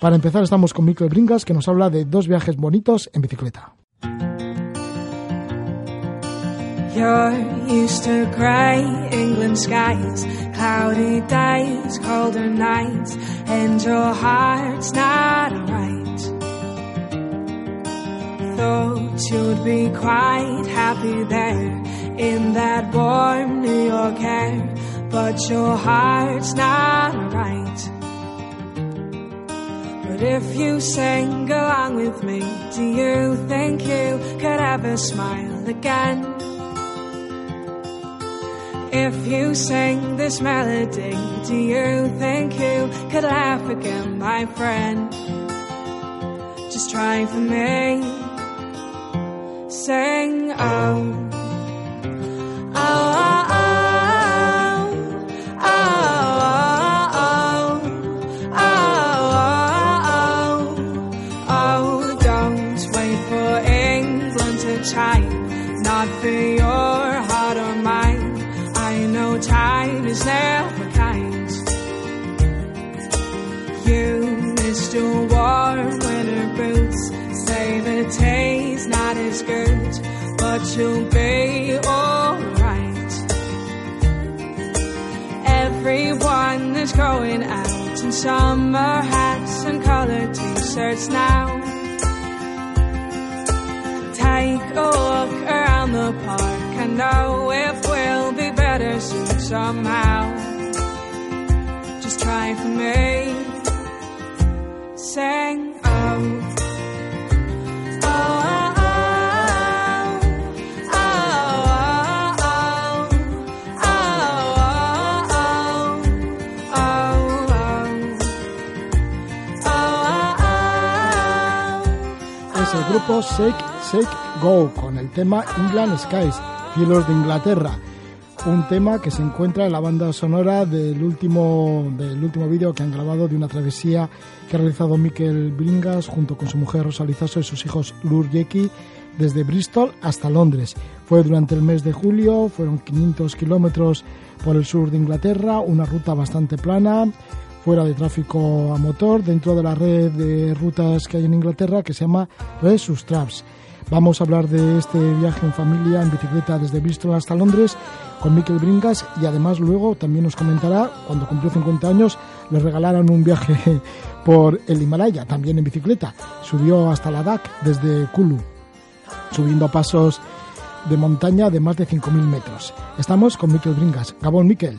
Para empezar estamos con Mikel Bringas que nos habla de dos viajes bonitos en bicicleta. You're used to grey England skies, cloudy days, colder nights, and your heart's not right. Thought you'd be quite happy there in that warm New York air, but your heart's not right. But if you sing along with me, do you think you could ever smile again? If you sing this melody, do you think you could laugh again, my friend? Just try for me. Sing, oh. Say the taste not as good, but you'll be alright. Everyone is going out in summer hats and colored t-shirts now. Take a look around the park. I know it will be better soon somehow. Just try for me. Shake Shake Go con el tema England Skies, Cielos de Inglaterra. Un tema que se encuentra en la banda sonora del último, del último vídeo que han grabado de una travesía que ha realizado Mikel Bringas junto con su mujer Rosa Lizaso y sus hijos Lur Yeki desde Bristol hasta Londres. Fue durante el mes de julio, fueron 500 kilómetros por el sur de Inglaterra, una ruta bastante plana, fuera de tráfico a motor, dentro de la red de rutas que hay en Inglaterra que se llama Red Sustraps. Vamos a hablar de este viaje en familia en bicicleta desde Bristol hasta Londres con Mikel Bringas y además luego también nos comentará cuando cumplió 50 años le regalaron un viaje por el Himalaya también en bicicleta. Subió hasta la DAC desde Kulu, subiendo a pasos de montaña de más de 5.000 metros. Estamos con Mikel Bringas. Gabón, Mikel.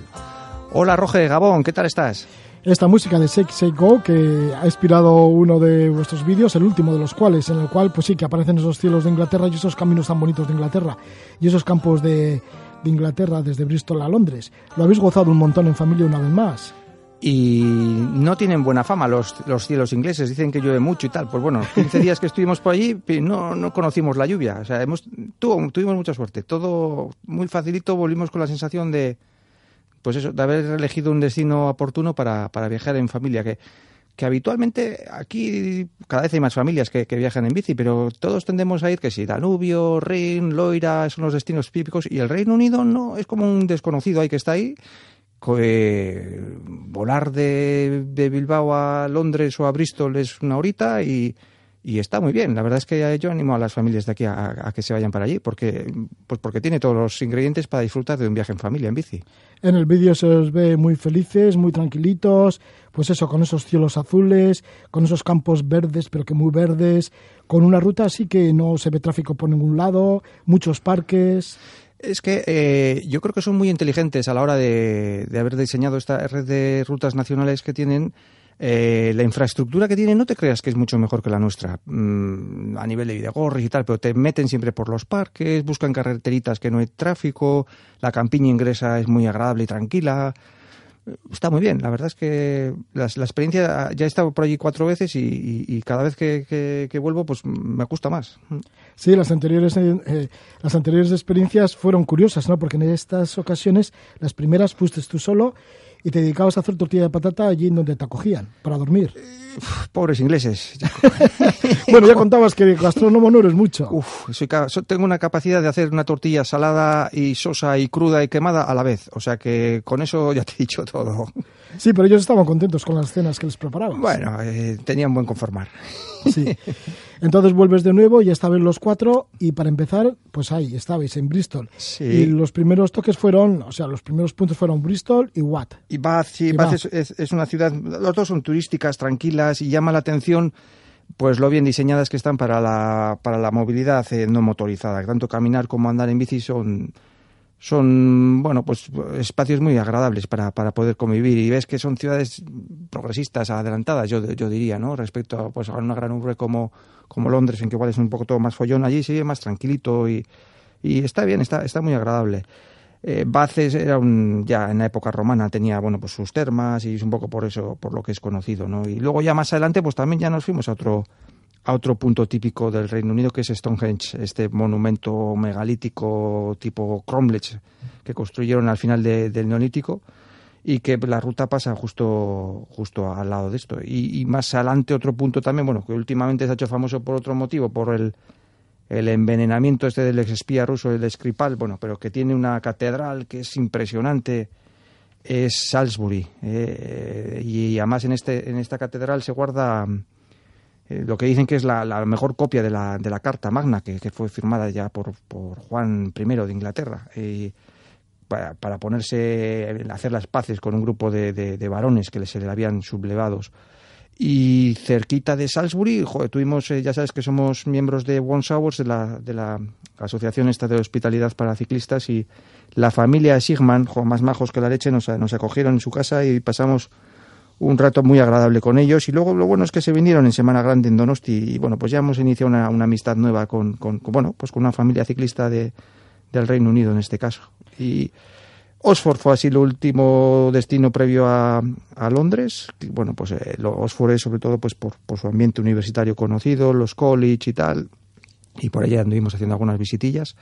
Hola Roge, Gabón, ¿qué tal estás? Esta música de Shake Shake Go que ha inspirado uno de vuestros vídeos, el último de los cuales, en el cual pues sí que aparecen esos cielos de Inglaterra y esos caminos tan bonitos de Inglaterra y esos campos de, de Inglaterra desde Bristol a Londres. Lo habéis gozado un montón en familia una vez más. Y no tienen buena fama los, los cielos ingleses, dicen que llueve mucho y tal. Pues bueno, 15 días que estuvimos por allí no, no conocimos la lluvia. O sea, hemos, tuvo, tuvimos mucha suerte. Todo muy facilito, volvimos con la sensación de, pues eso, de haber elegido un destino oportuno para, para viajar en familia, que, que habitualmente aquí cada vez hay más familias que, que, viajan en bici, pero todos tendemos a ir que si Danubio, Rin, Loira, son los destinos típicos, y el Reino Unido no, es como un desconocido ahí que está ahí. Eh, volar de, de Bilbao a Londres o a Bristol es una horita y, y está muy bien. La verdad es que yo animo a las familias de aquí a, a, que se vayan para allí, porque, pues porque tiene todos los ingredientes para disfrutar de un viaje en familia en bici. En el vídeo se os ve muy felices, muy tranquilitos, pues eso, con esos cielos azules, con esos campos verdes, pero que muy verdes, con una ruta así que no se ve tráfico por ningún lado, muchos parques. Es que eh, yo creo que son muy inteligentes a la hora de, de haber diseñado esta red de rutas nacionales que tienen. Eh, la infraestructura que tienen no te creas que es mucho mejor que la nuestra mm, a nivel de Videgorris y tal, pero te meten siempre por los parques, buscan carreteritas que no hay tráfico, la campiña ingresa es muy agradable y tranquila. está muy bien. La verdad es que la, la experiencia, ya he estado por allí cuatro veces y, cada vez que, que- que vuelvo, pues me gusta más. Sí, las anteriores, eh, eh, las anteriores experiencias fueron curiosas, ¿no? Porque en estas ocasiones, las primeras fuiste tú solo y te dedicabas a hacer tortilla de patata allí en donde te acogían, para dormir. Pobres ingleses. Bueno, ya contabas que gastrónomo no eres mucho. Uf, soy tengo una capacidad de hacer una tortilla salada y sosa y cruda y quemada a la vez. O sea que con eso ya te he dicho todo. Sí, pero ellos estaban contentos con las cenas que les preparabas. Bueno, eh, tenían buen conformar. Sí. Entonces vuelves de nuevo y esta vez los cuatro y para empezar, pues ahí estabais en Bristol. Sí. Y los primeros toques fueron, o sea, los primeros puntos fueron Bristol y Watt. Y Bath, sí, Y Bath Bath. es, es- es una ciudad, los dos son turísticas, tranquilas y llama la atención pues lo bien diseñadas que están para la, para la movilidad eh, no motorizada. Tanto caminar como andar en bici son, son bueno, pues espacios muy agradables para, para poder convivir y ves que son ciudades progresistas, adelantadas, yo, yo diría, ¿no? Respecto a, pues, a una gran urbe como, como Londres, en que igual es un poco todo más follón, allí sigue más tranquilito y, y está bien, está, está muy agradable. Eh, Baces era un, ya en la época romana tenía bueno pues sus termas y es un poco por eso por lo que es conocido no y luego ya más adelante pues también ya nos fuimos a otro a otro punto típico del Reino Unido que es Stonehenge este monumento megalítico tipo Cromlech que construyeron al final de- del neolítico y que la ruta pasa justo justo al lado de esto y, más adelante otro punto también bueno que últimamente se ha hecho famoso por otro motivo por el el envenenamiento este del exespía ruso, el Skripal, bueno, pero que tiene una catedral que es impresionante, es Salisbury. eh, y además en, este, en esta catedral se guarda eh, lo que dicen que es la, la mejor copia de la, de la Carta Magna, que, que fue firmada ya por, por Juan I de Inglaterra. para, para ponerse, hacer las paces con un grupo de, de- varones que se le habían sublevados. Y cerquita de Salisbury, tuvimos, eh, ya sabes que somos miembros de One Hours, de la, de la Asociación esta de Hospitalidad para Ciclistas, y la familia Sigman, más majos que la leche, nos, nos acogieron en su casa y pasamos un rato muy agradable con ellos. Y luego lo bueno es que se vinieron en Semana Grande en Donosti, y bueno, pues ya hemos iniciado una, amistad nueva con, bueno, pues con una familia ciclista de, del Reino Unido en este caso. Y Oxford fue así el último destino previo a, a Londres. Bueno, pues eh, lo- Oxford es sobre todo pues por, por su ambiente universitario conocido, los college y tal. Y por allá anduvimos haciendo algunas visitillas.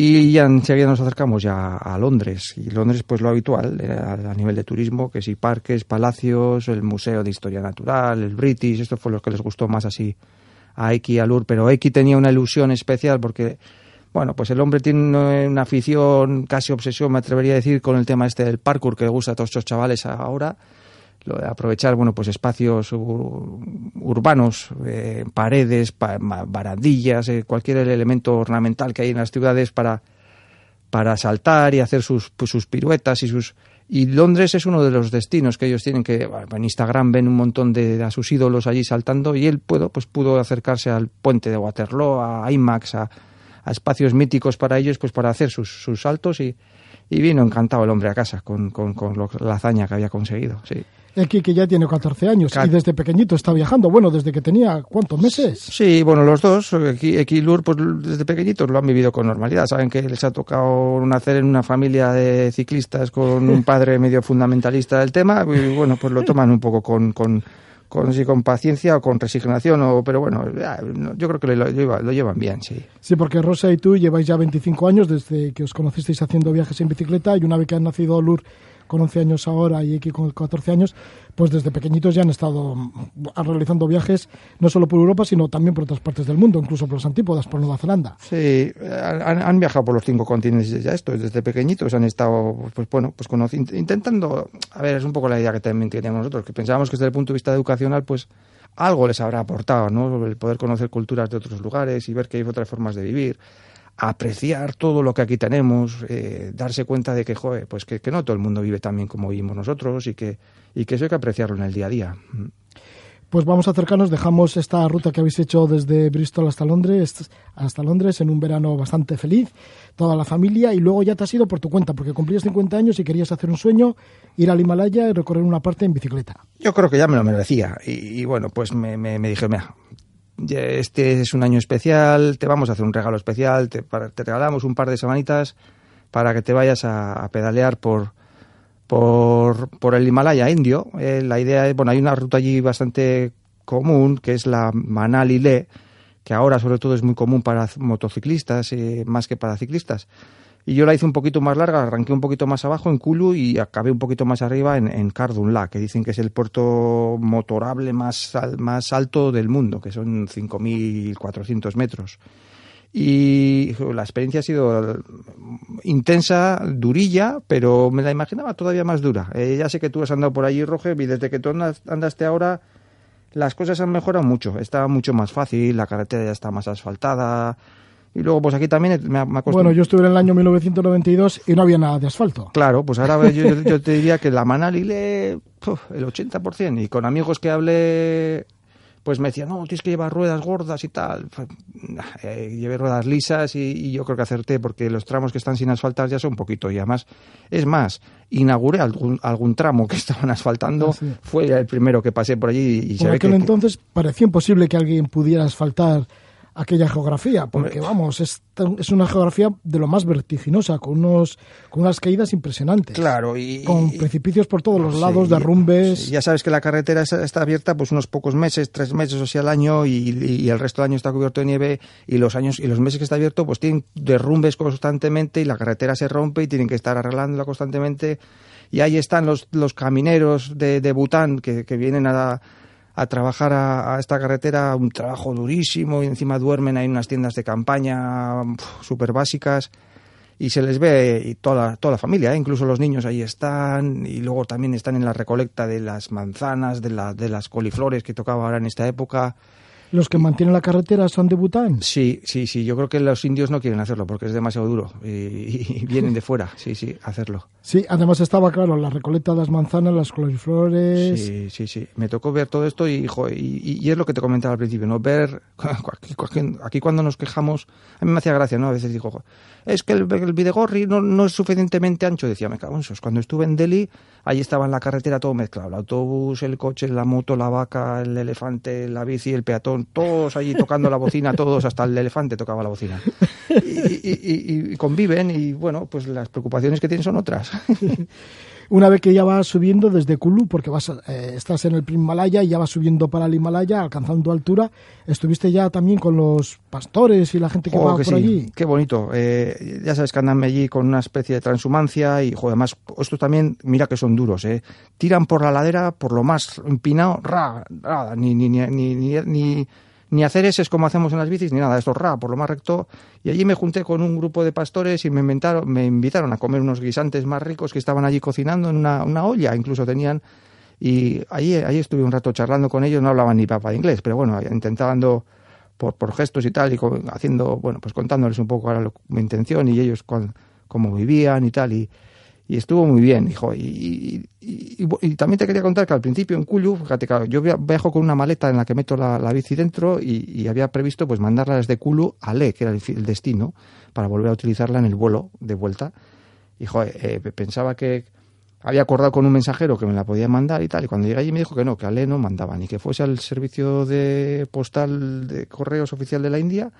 Y ya enseguida nos acercamos ya a Londres. Y Londres, pues lo habitual, eh, a, nivel de turismo, que si parques, palacios, el Museo de Historia Natural, el British, esto fue lo que les gustó más así a Eki y a Lur. Pero Eki tenía una ilusión especial porque, bueno, pues el hombre tiene una, una afición, casi obsesión, me atrevería a decir, con el tema este del parkour que le gusta a todos estos chavales ahora. Aprovechar, bueno, pues espacios ur- urbanos, eh, paredes, pa- barandillas, eh, cualquier elemento ornamental que hay en las ciudades para, para saltar y hacer sus, pues, sus piruetas y sus... Y Londres es uno de los destinos que ellos tienen que en Instagram ven un montón de, a sus ídolos allí saltando y él pudo, pues pudo acercarse al puente de Waterloo, a IMAX, a, a espacios míticos para ellos, pues para hacer sus, sus saltos y, y vino encantado el hombre a casa con, con, con lo- la hazaña que había conseguido. Sí. X que ya tiene 14 años Ca- y desde pequeñito está viajando. Bueno, desde que tenía, ¿cuántos meses? Sí, bueno, los dos, Eki y Lur, pues desde pequeñitos lo han vivido con normalidad. Saben que les ha tocado nacer en una familia de ciclistas con un padre medio fundamentalista del tema y bueno, pues lo toman un poco con, con, con, sí, con paciencia o con resignación, o, pero bueno, yo creo que lo, lleva- lo llevan bien, sí. Sí, porque Rosa y tú lleváis ya 25 años desde que os conocisteis haciendo viajes en bicicleta y una vez que han nacido Lur con 11 años ahora y X con 14 años, pues desde pequeñitos ya han estado mm, realizando viajes no solo por Europa, sino también por otras partes del mundo, incluso por los antípodas, por Nueva Zelanda. Sí, han, han viajado por los cinco continentes ya estos, desde pequeñitos han estado, pues bueno, pues intentando, a ver, es un poco la idea que también tenemos nosotros, que pensábamos que desde el punto de vista educacional, pues algo les habrá aportado, ¿no? El poder conocer culturas de otros lugares y ver que hay otras formas de vivir, apreciar todo lo que aquí tenemos, eh, darse cuenta de que, joder, pues que, que no todo el mundo vive tan bien como vivimos nosotros y que, y que eso hay que apreciarlo en el día a día. Pues vamos a acercarnos, dejamos esta ruta que habéis hecho desde Bristol hasta Londres, hasta Londres en un verano bastante feliz, toda la familia, y luego ya te has ido por tu cuenta, porque cumplías 50 años y querías hacer un sueño, ir al Himalaya y recorrer una parte en bicicleta. Yo creo que ya me lo merecía. Y, y bueno, pues me, me, me dije, mira, este es un año especial, te vamos a hacer un regalo especial, te, te regalamos un par de semanitas para que te vayas a, pedalear por, por, el Himalaya indio. Eh, la idea es, bueno, hay una ruta allí bastante común, que es la Manali-Le, que ahora sobre todo es muy común para motociclistas, eh, más que para ciclistas. Y yo la hice un poquito más larga, arranqué un poquito más abajo en Kulu y acabé un poquito más arriba en, en Kardunla, que dicen que es el puerto motorable más, más alto del mundo, que son 5.400 metros. Y la experiencia ha sido intensa, durilla, pero me la imaginaba todavía más dura. Eh, ya sé que tú has andado por allí, Roger, y desde que tú andaste ahora, las cosas han mejorado mucho. Está mucho más fácil, la carretera ya está más asfaltada, y luego, pues aquí también me, me Bueno, yo estuve en el año 1992 y no había nada de asfalto. Claro, pues ahora yo, yo te diría que la Manali le... el 80%. Y con amigos que hablé, pues me decían, no, tienes que llevar ruedas gordas y tal. Eh, llevé ruedas lisas y, yo creo que acerté porque los tramos que están sin asfaltar ya son un poquito. Y además, es más, inauguré algún, algún tramo que estaban asfaltando. Ah, Fue el primero que pasé por allí. Y por aquel entonces parecía imposible que alguien pudiera asfaltar aquella geografía, porque vamos, es, es, una geografía de lo más vertiginosa, con unos con unas caídas impresionantes. Claro, y con precipicios por todos los lados, derrumbes. Ya sabes que la carretera está abierta pues unos pocos meses, tres meses o sea al año, y, el resto del año está cubierto de nieve, y los años y los meses que está abierto pues tienen derrumbes constantemente y la carretera se rompe y tienen que estar arreglándola constantemente. Y ahí están los, los camineros de, de Bután que, que vienen a a trabajar a, esta carretera, un trabajo durísimo y encima duermen ahí en unas tiendas de campaña súper básicas y se les ve y toda, toda la familia, ¿eh? incluso los niños ahí están y luego también están en la recolecta de las manzanas, de, la, de las coliflores que tocaba ahora en esta época ¿Los que mantienen la carretera son de Bután? Sí, sí, sí. Yo creo que los indios no quieren hacerlo porque es demasiado duro y, vienen de fuera, sí, sí, hacerlo. Sí, además estaba claro, la recolecta de las manzanas, las coliflores... Sí, sí, sí. Me tocó ver todo esto y, y, es lo que te comentaba al principio, ¿no? Ver, aquí, cuando nos quejamos, a mí me hacía gracia, ¿no? A veces digo, es que el, el Videgorri no, no, es suficientemente ancho. Decía, me cago en esos. Cuando estuve en Delhi, ahí estaba en la carretera todo mezclado. El autobús, el coche, la moto, la vaca, el elefante, la bici, el peatón, todos allí tocando la bocina, todos, hasta el elefante tocaba la bocina. Y, conviven y, bueno, pues las preocupaciones que tienen son otras. Una vez que ya vas subiendo desde Kulu, porque vas, eh, estás en el Himalaya y ya vas subiendo para el Himalaya, alcanzando altura, estuviste ya también con los pastores y la gente que va por allí. Qué bonito. Eh, ya sabes que andan allí con una especie de transhumancia y, joder, además, estos también, mira que son duros, ¿eh? Tiran por la ladera, por lo más empinado, ra, ra, ni, ni, ni, ni, ni hacer ese es como hacemos en las bicis, ni nada, esto ra, por lo más recto. Y allí me junté con un grupo de pastores y me, inventaron, me invitaron a comer unos guisantes más ricos que estaban allí cocinando en una, una olla, incluso tenían. Y allí, allí estuve un rato charlando con ellos, no hablaban ni papa de inglés, pero bueno, intentando por, por gestos y tal, y haciendo, bueno, pues contándoles un poco mi intención y ellos cómo vivían y tal. Y, y estuvo muy bien, hijo. Y, y, también te quería contar que al principio en Cuyu, fíjate, claro, yo viajo con una maleta en la que meto la, bici dentro y, había previsto pues mandarla desde Kulu a Le, que era el, destino, para volver a utilizarla en el vuelo de vuelta. Y eh, pensaba que había acordado con un mensajero que me la podía mandar y tal, y cuando llegué allí me dijo que no, que a Le no mandaban, y que fuese al servicio de postal de correos oficial de la India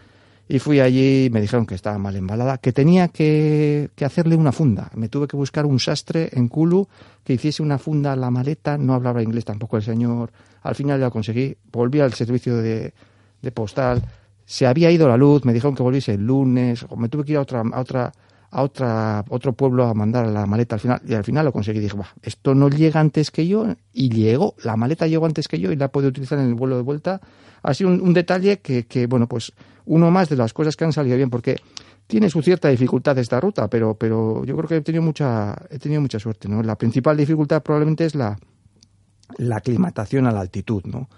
y fui allí y me dijeron que estaba mal embalada, que tenía que, hacerle una funda. Me tuve que buscar un sastre en Kulu que hiciese una funda a la maleta. No hablaba inglés tampoco el señor. Al final ya lo conseguí. Volví al servicio de, postal. Se había ido la luz. Me dijeron que volviese el lunes. Me tuve que ir a otra, a otra, a otra, otro pueblo a mandar la maleta al final. Y al final lo conseguí. Dije, esto no llega antes que yo. Y llegó. La maleta llegó antes que yo y la pude utilizar en el vuelo de vuelta. Ha sido un, un detalle que, que, bueno, pues uno más de las cosas que han salido bien, porque tiene su cierta dificultad esta ruta, pero, pero yo creo que he tenido mucha, he tenido mucha suerte, ¿no? La principal dificultad probablemente es la, la aclimatación a la altitud, ¿no?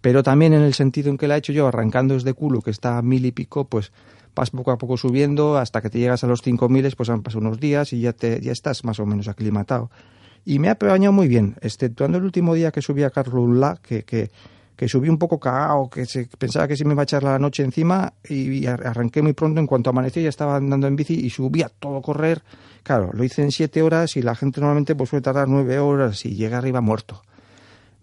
Pero también en el sentido en que la he hecho yo, arrancando desde culo, que está a mil y pico, pues vas poco a poco subiendo hasta que te llegas a los cinco miles, pues han pasado unos días y ya, te, ya estás más o menos aclimatado. Y me ha apañado muy bien, exceptuando el último día que subí a Carlulla, que, que que subí un poco cagado, que se, pensaba que se me iba a echar la noche encima y, arranqué muy pronto, en cuanto amaneció ya estaba andando en bici y subí a todo correr. Claro, lo hice en siete horas y la gente normalmente pues suele tardar nueve horas y llega arriba muerto.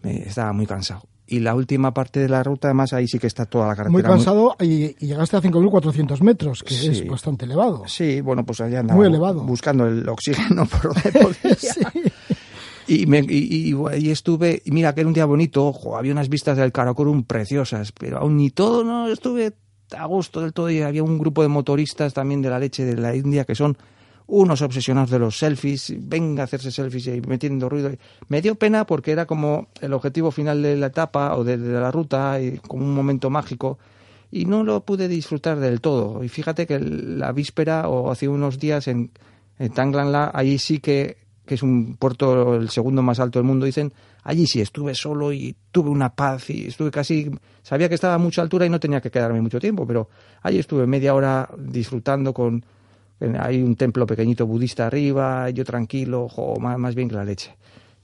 Me, estaba muy cansado. Y la última parte de la ruta, además, ahí sí que está toda la carretera. Muy cansado y, llegaste a 5.400 metros, que es bastante elevado. Sí, bueno, pues allá andaba muy elevado. buscando el oxígeno por donde podía. sí. Y, me, y, y, y estuve, mira que era un día bonito, ojo, había unas vistas del Karakorum preciosas, pero aún ni todo, no estuve a gusto del todo y había un grupo de motoristas también de la leche de la India que son unos obsesionados de los selfies, venga a hacerse selfies y metiendo ruido. Me dio pena porque era como el objetivo final de la etapa o de, la ruta, y como un momento mágico, y no lo pude disfrutar del todo. Y fíjate que la víspera o hace unos días en, en Tanglanla, allí sí que, que es un puerto el segundo más alto del mundo, dicen, allí sí estuve solo y tuve una paz y estuve casi, sabía que estaba a mucha altura y no tenía que quedarme mucho tiempo, pero allí estuve media hora disfrutando con hay un templo pequeñito budista arriba, yo tranquilo, jo, más, más, bien que la leche.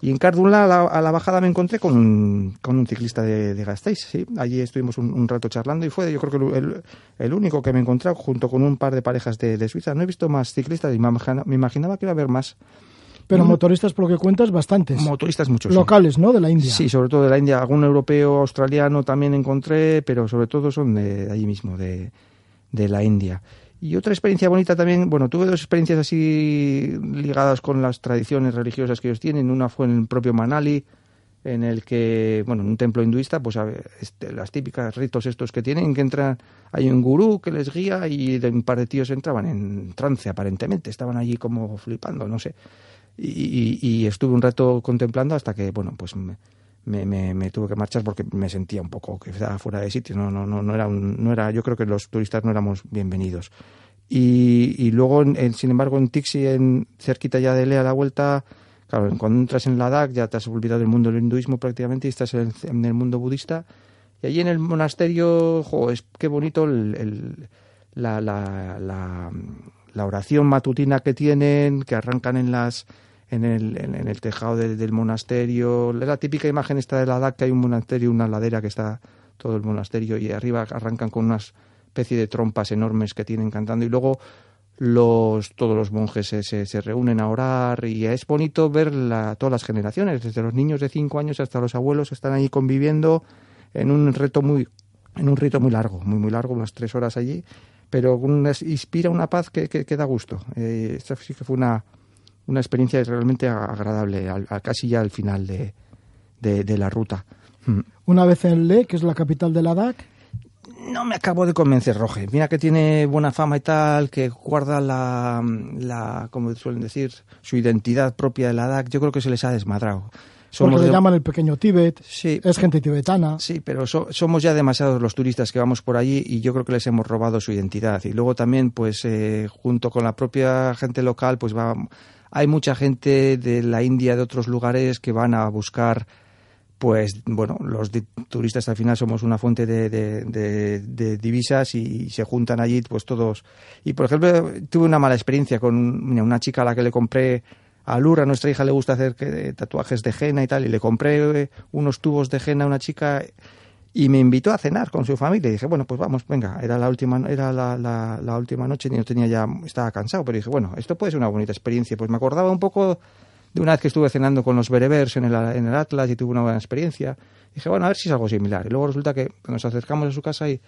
Y en Cardunla, a la, a la bajada, me encontré con un, con un ciclista de, de Gasteiz, ¿sí? Allí estuvimos un, un, rato charlando y fue, yo creo que el, el, único que me encontré junto con un par de parejas de, de Suiza. No he visto más ciclistas y me, me imaginaba que iba a haber más. Pero motoristas, por lo que cuentas, bastantes. Motoristas muchos. Locales, sí. ¿no? De la India. Sí, sobre todo de la India. Algún europeo, australiano también encontré, pero sobre todo son de, de allí mismo, de, de la India. Y otra experiencia bonita también, bueno, tuve dos experiencias así ligadas con las tradiciones religiosas que ellos tienen. Una fue en el propio Manali, en el que, bueno, en un templo hinduista, pues este, las típicas ritos estos que tienen, que entran, hay un gurú que les guía y de un par de tíos entraban en trance aparentemente, estaban allí como flipando, no sé. Y, y, y estuve un rato contemplando hasta que, bueno, pues me, me, me, tuve que marchar porque me sentía un poco que estaba fuera de sitio. No, no, no, no, era un, no era, yo creo que los turistas no éramos bienvenidos. Y, luego, en, sin embargo, en Tixi, en, cerquita ya de Lea, la vuelta, claro, cuando entras en Ladakh ya te has olvidado del mundo del hinduismo prácticamente y estás en, el mundo budista. Y allí en el monasterio, jo, es qué bonito la, la, la, la oración matutina que tienen, que arrancan en las en el, en, el tejado de, del monasterio. La típica imagen esta de la DAC, que hay un monasterio, una ladera que está todo el monasterio y arriba arrancan con una especie de trompas enormes que tienen cantando y luego los, todos los monjes se, se, reúnen a orar y es bonito ver la, todas las generaciones, desde los niños de cinco años hasta los abuelos están ahí conviviendo en un reto muy, en un rito muy largo, muy muy largo, unas tres horas allí, pero una, inspira una paz que, que, que da gusto. Eh, esta sí que fue una, una experiencia realmente agradable, al, casi ya al final de, de, de, la ruta. Mm. Una vez en Le, que es la capital de Ladakh. No me acabo de convencer, Roge. Mira que tiene buena fama y tal, que guarda la, la como suelen decir, su identidad propia de Ladakh. Yo creo que se les ha desmadrado. Somos Porque le de... llaman el pequeño Tíbet, sí, es gente tibetana. Sí, pero so, somos ya demasiados los turistas que vamos por allí y yo creo que les hemos robado su identidad. Y luego también, pues, eh, junto con la propia gente local, pues va hay mucha gente de la India, de otros lugares, que van a buscar, pues, bueno, los turistas al final somos una fuente de, de, divisas y se juntan allí, pues todos. Y, por ejemplo, tuve una mala experiencia con una chica a la que le compré a Lura, a nuestra hija le gusta hacer tatuajes de henna y tal, y le compré unos tubos de henna a una chica y me invitó a cenar con su familia. Y dije bueno pues vamos venga era la última era la, la, última noche y no tenía ya estaba cansado pero dije bueno esto puede ser una bonita experiencia pues me acordaba un poco de una vez que estuve cenando con los berebers en el, en el Atlas y tuve una buena experiencia. Dije bueno a ver si es algo similar y luego resulta que nos acercamos a su casa y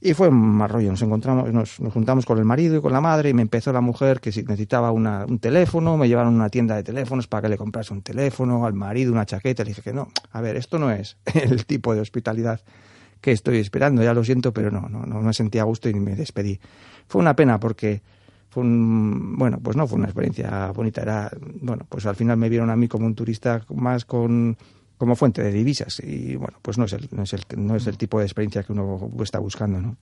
y fue más rollo, nos encontramos, nos, nos, juntamos con el marido y con la madre y me empezó la mujer que si necesitaba una, un teléfono, me llevaron a una tienda de teléfonos para que le comprase un teléfono, al marido una chaqueta, le dije que no, a ver, esto no es el tipo de hospitalidad que estoy esperando, ya lo siento, pero no, no, no me sentía a gusto y me despedí. Fue una pena porque fue un, bueno, pues no fue una experiencia bonita, era, bueno, pues al final me vieron a mí como un turista más con como fuente de divisas. Y bueno pues no es el, no es el, no es el tipo de experiencia que uno está buscando no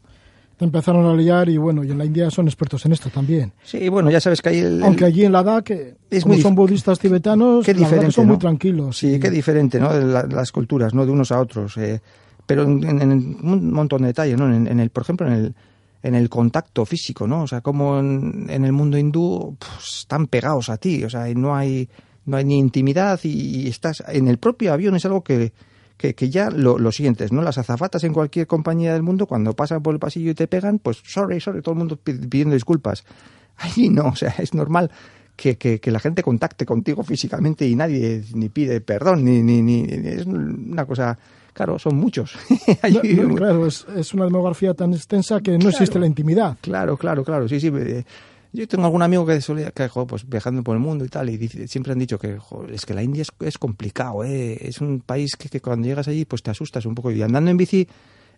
te empezaron a liar y bueno y en la India son expertos en esto también. Sí bueno ya sabes que hay el, aunque allí en Ladakh es como muy son budistas tibetanos qué diferente, son ¿no? muy tranquilos sí, sí, qué diferente no la, las culturas no de unos a otros eh, pero en, en, en, un montón de detalles no en, en el por ejemplo en el en el contacto físico, ¿no? O sea, como en, en el mundo hindú pues, están pegados a ti, o sea, no hay no hay ni intimidad y, estás en el propio avión es algo que, que, que ya lo, lo, sientes, ¿no? Las azafatas en cualquier compañía del mundo, cuando pasan por el pasillo y te pegan, pues sorry, sorry, todo el mundo pidiendo disculpas. Allí no, o sea, es normal que, que, que la gente contacte contigo físicamente y nadie ni pide perdón, ni, ni, ni es una cosa claro, son muchos. Allí, no, no, claro, es, es, una demografía tan extensa que no claro, existe la intimidad. Claro, claro, claro, sí, sí. Yo tengo algún amigo que, solía, que pues, viajando por el mundo y tal, y siempre han dicho que es que la India es, complicado, ¿eh? es un país que, que, cuando llegas allí pues te asustas un poco. Y andando en bici,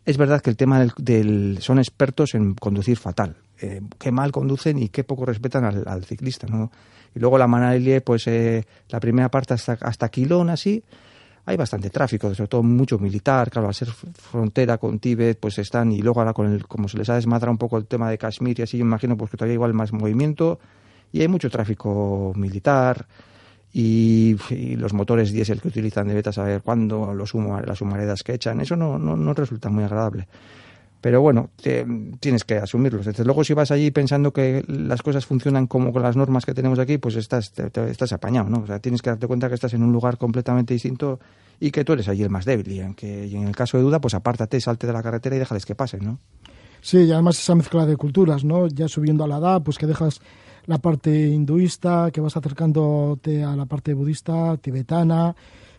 es verdad que el tema del, del son expertos en conducir fatal. Eh, qué mal conducen y qué poco respetan al, al ciclista, ¿no? Y luego la Manalie, pues eh, la primera parte hasta, hasta Quilón, así, hay bastante tráfico, sobre todo mucho militar, claro, al ser frontera con Tíbet, pues están, y luego ahora con el, como se les ha desmadrado un poco el tema de Kashmir y así, yo imagino pues que todavía igual más movimiento, y hay mucho tráfico militar, y, y los motores diésel que utilizan de beta saber cuándo, los humo, las humaredas que echan, eso no, no, no resulta muy agradable. Pero bueno, te, tienes que asumirlos. Desde luego, si vas allí pensando que las cosas funcionan como con las normas que tenemos aquí, pues estás, te, estás apañado, ¿no? O sea, tienes que darte cuenta que estás en un lugar completamente distinto y que tú eres allí el más débil. Y, aunque, en el caso de duda, pues apártate, salte de la carretera y déjales que pasen, ¿no? Sí, y además esa mezcla de culturas, ¿no? Ya subiendo a la edad, pues que dejas la parte hinduista, que vas acercándote a la parte budista, tibetana.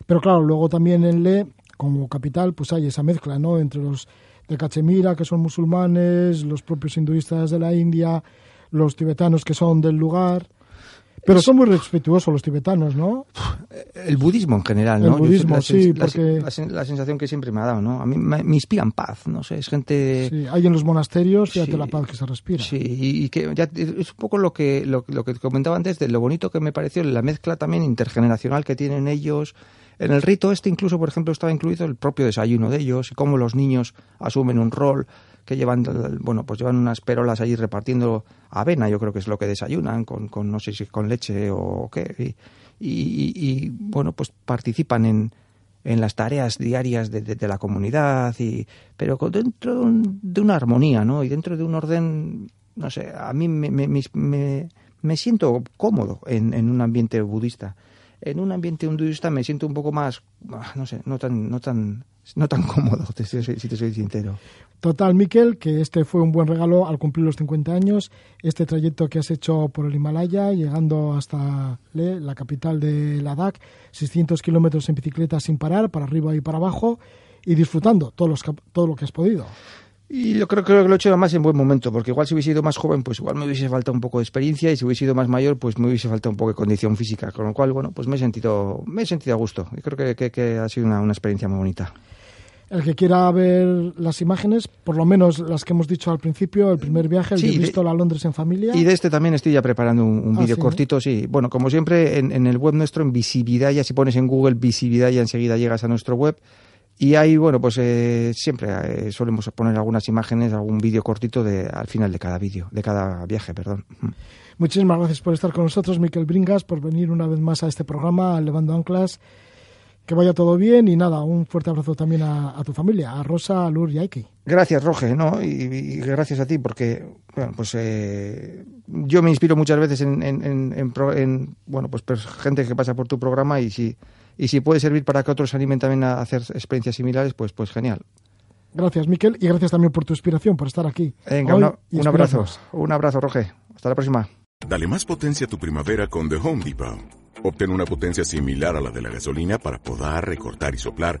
Pero claro, luego también en Le, como capital, pues hay esa mezcla, ¿no? Entre los de Cachemira, que son musulmanes, los propios hinduistas de la India, los tibetanos que son del lugar. Pero son muy respetuosos los tibetanos, ¿no? El budismo en general, ¿no? El budismo, la, sí, la, porque... La, la, sensación que siempre me ha dado, ¿no? A mí me, me inspiran paz, no sé, es gente... Sí, hay en los monasterios, fíjate sí, la paz que se respira. Sí, y, y, que ya es un poco lo que, lo, lo que comentaba antes de lo bonito que me pareció, la mezcla también intergeneracional que tienen ellos, en el rito este incluso, por ejemplo, estaba incluido el propio desayuno de ellos y cómo los niños asumen un rol que llevan, bueno, pues llevan unas perolas allí repartiendo avena, yo creo que es lo que desayunan, con, con no sé si con leche o qué, y, y, bueno, pues participan en, en las tareas diarias de, de, de, la comunidad, y, pero dentro de una armonía, ¿no? Y dentro de un orden, no sé, a mí me, me, me, me siento cómodo en un ambiente budista en un ambiente hinduista me siento un poco más, ah, no sé, no tan, no tan, no tan cómodo, si te soy sincero. Total, Miquel, que este fue un buen regalo al cumplir los 50 años, este trayecto que has hecho por el Himalaya, llegando hasta Le, la capital de Ladakh, 600 kilómetros en bicicleta sin parar, para arriba y para abajo, y disfrutando todo, los, todo lo que has podido. Y yo creo, creo, que lo he hecho más en buen momento, porque igual si hubiese sido más joven, pues igual me hubiese faltado un poco de experiencia, y si hubiese sido más mayor, pues me hubiese faltado un poco de condición física, con lo cual, bueno, pues me he sentido, me he sentido a gusto. Y creo que, que, que ha sido una, una, experiencia muy bonita. El que quiera ver las imágenes, por lo menos las que hemos dicho al principio, el primer viaje, el sí, de visto a Londres en familia. Y de este también estoy ya preparando un, un ah, vídeo ¿sí? cortito, sí. Bueno, como siempre, en, en, el web nuestro, en Visibilidad, ya si pones en Google Visibilidad, ya enseguida llegas a nuestro web. Y ahí, bueno, pues eh, siempre eh, solemos poner algunas imágenes, algún vídeo cortito de, al final de cada vídeo, de cada viaje, perdón. Muchísimas gracias por estar con nosotros, Miquel Bringas, por venir una vez más a este programa, Levando Anclas. Que vaya todo bien y nada, un fuerte abrazo también a, a tu familia, a Rosa, a Lur y a Ike. Gracias, Roge, ¿no? Y, y, gracias a ti porque, bueno, pues eh, yo me inspiro muchas veces en, en, en, en bueno, pues, pues gente que pasa por tu programa y si y si puede servir para que otros se animen también a hacer experiencias similares, pues, pues genial. Gracias, Miquel, y gracias también por tu inspiración, por estar aquí. Venga, una, un abrazo. Un abrazo, Roge. Hasta la próxima. Dale más potencia a tu primavera con The Home Depot. Obtén una potencia similar a la de la gasolina para podar, recortar y soplar